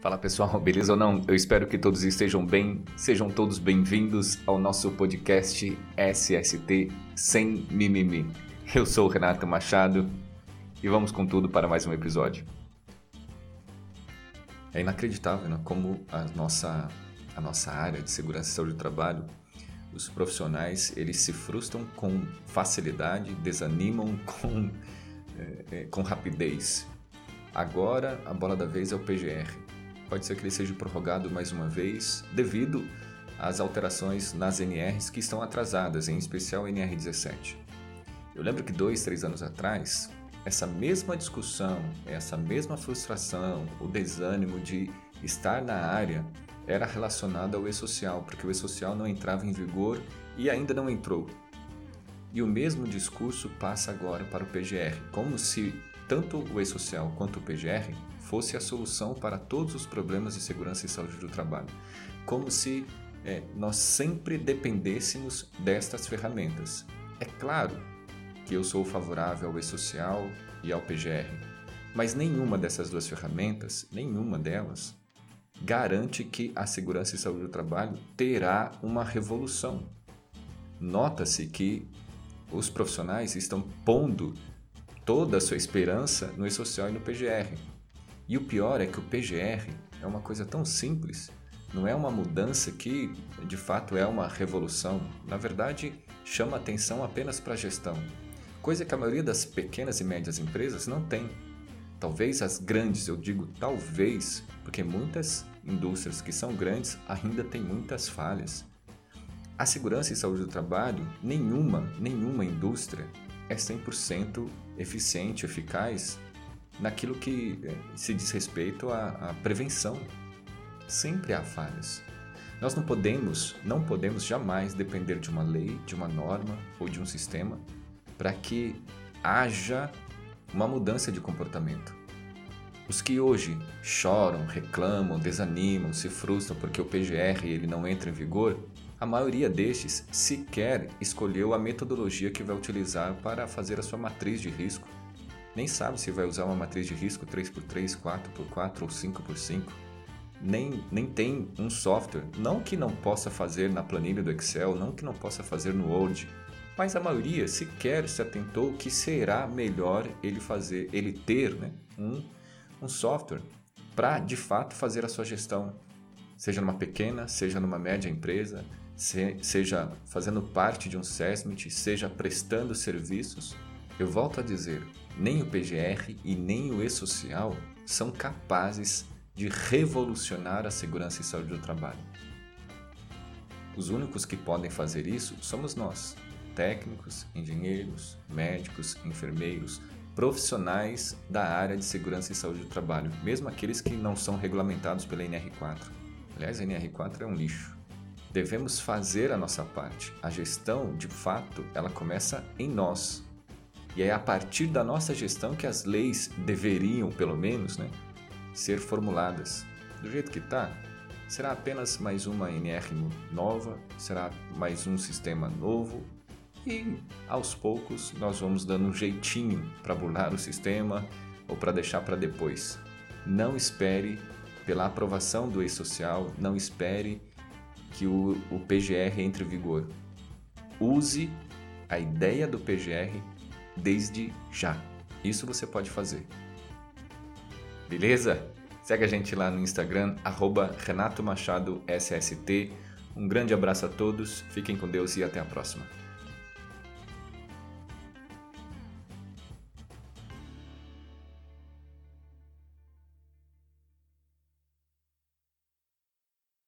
Fala pessoal, beleza ou não? Eu espero que todos estejam bem. Sejam todos bem-vindos ao nosso podcast SST Sem Mimimi. Eu sou o Renato Machado e vamos com tudo para mais um episódio. É inacreditável né? como a nossa, a nossa área de segurança e saúde do trabalho, os profissionais, eles se frustram com facilidade, desanimam com, é, com rapidez. Agora a bola da vez é o PGR pode ser que ele seja prorrogado mais uma vez devido às alterações nas NRs que estão atrasadas, em especial a NR17. Eu lembro que dois, três anos atrás, essa mesma discussão, essa mesma frustração, o desânimo de estar na área era relacionada ao e-social, porque o e-social não entrava em vigor e ainda não entrou. E o mesmo discurso passa agora para o PGR, como se tanto o e-social quanto o PGR fosse a solução para todos os problemas de segurança e saúde do trabalho. Como se é, nós sempre dependêssemos destas ferramentas. É claro que eu sou favorável ao e-social e ao PGR, mas nenhuma dessas duas ferramentas, nenhuma delas, garante que a segurança e saúde do trabalho terá uma revolução. Nota-se que os profissionais estão pondo toda a sua esperança no e-social e no PGR. E o pior é que o PGR é uma coisa tão simples, não é uma mudança que de fato é uma revolução. Na verdade, chama atenção apenas para a gestão, coisa que a maioria das pequenas e médias empresas não tem. Talvez as grandes, eu digo talvez, porque muitas indústrias que são grandes ainda têm muitas falhas. A segurança e saúde do trabalho, nenhuma, nenhuma indústria é 100% eficiente, eficaz naquilo que eh, se diz respeito à, à prevenção. Sempre há falhas. Nós não podemos, não podemos jamais depender de uma lei, de uma norma ou de um sistema para que haja uma mudança de comportamento. Os que hoje choram, reclamam, desanimam, se frustram porque o PGR ele não entra em vigor, a maioria destes sequer escolheu a metodologia que vai utilizar para fazer a sua matriz de risco nem sabe se vai usar uma matriz de risco 3x3, 4x4 ou 5x5. Nem, nem tem um software, não que não possa fazer na planilha do Excel, não que não possa fazer no Word, mas a maioria sequer se atentou que será melhor ele fazer, ele ter né, um, um software para de fato fazer a sua gestão, seja numa pequena, seja numa média empresa, se, seja fazendo parte de um SESMIT, seja prestando serviços. Eu volto a dizer, nem o PGR e nem o e-social são capazes de revolucionar a segurança e saúde do trabalho. Os únicos que podem fazer isso somos nós, técnicos, engenheiros, médicos, enfermeiros, profissionais da área de segurança e saúde do trabalho, mesmo aqueles que não são regulamentados pela NR4. Aliás, a NR4 é um lixo. Devemos fazer a nossa parte. A gestão, de fato, ela começa em nós, e é a partir da nossa gestão que as leis deveriam, pelo menos, né, ser formuladas. Do jeito que está, será apenas mais uma NR nova, será mais um sistema novo e aos poucos nós vamos dando um jeitinho para burlar o sistema ou para deixar para depois. Não espere pela aprovação do e-social, não espere que o, o PGR entre em vigor. Use a ideia do PGR desde já. Isso você pode fazer. Beleza? Segue a gente lá no Instagram, arroba Renato Machado SST. Um grande abraço a todos, fiquem com Deus e até a próxima.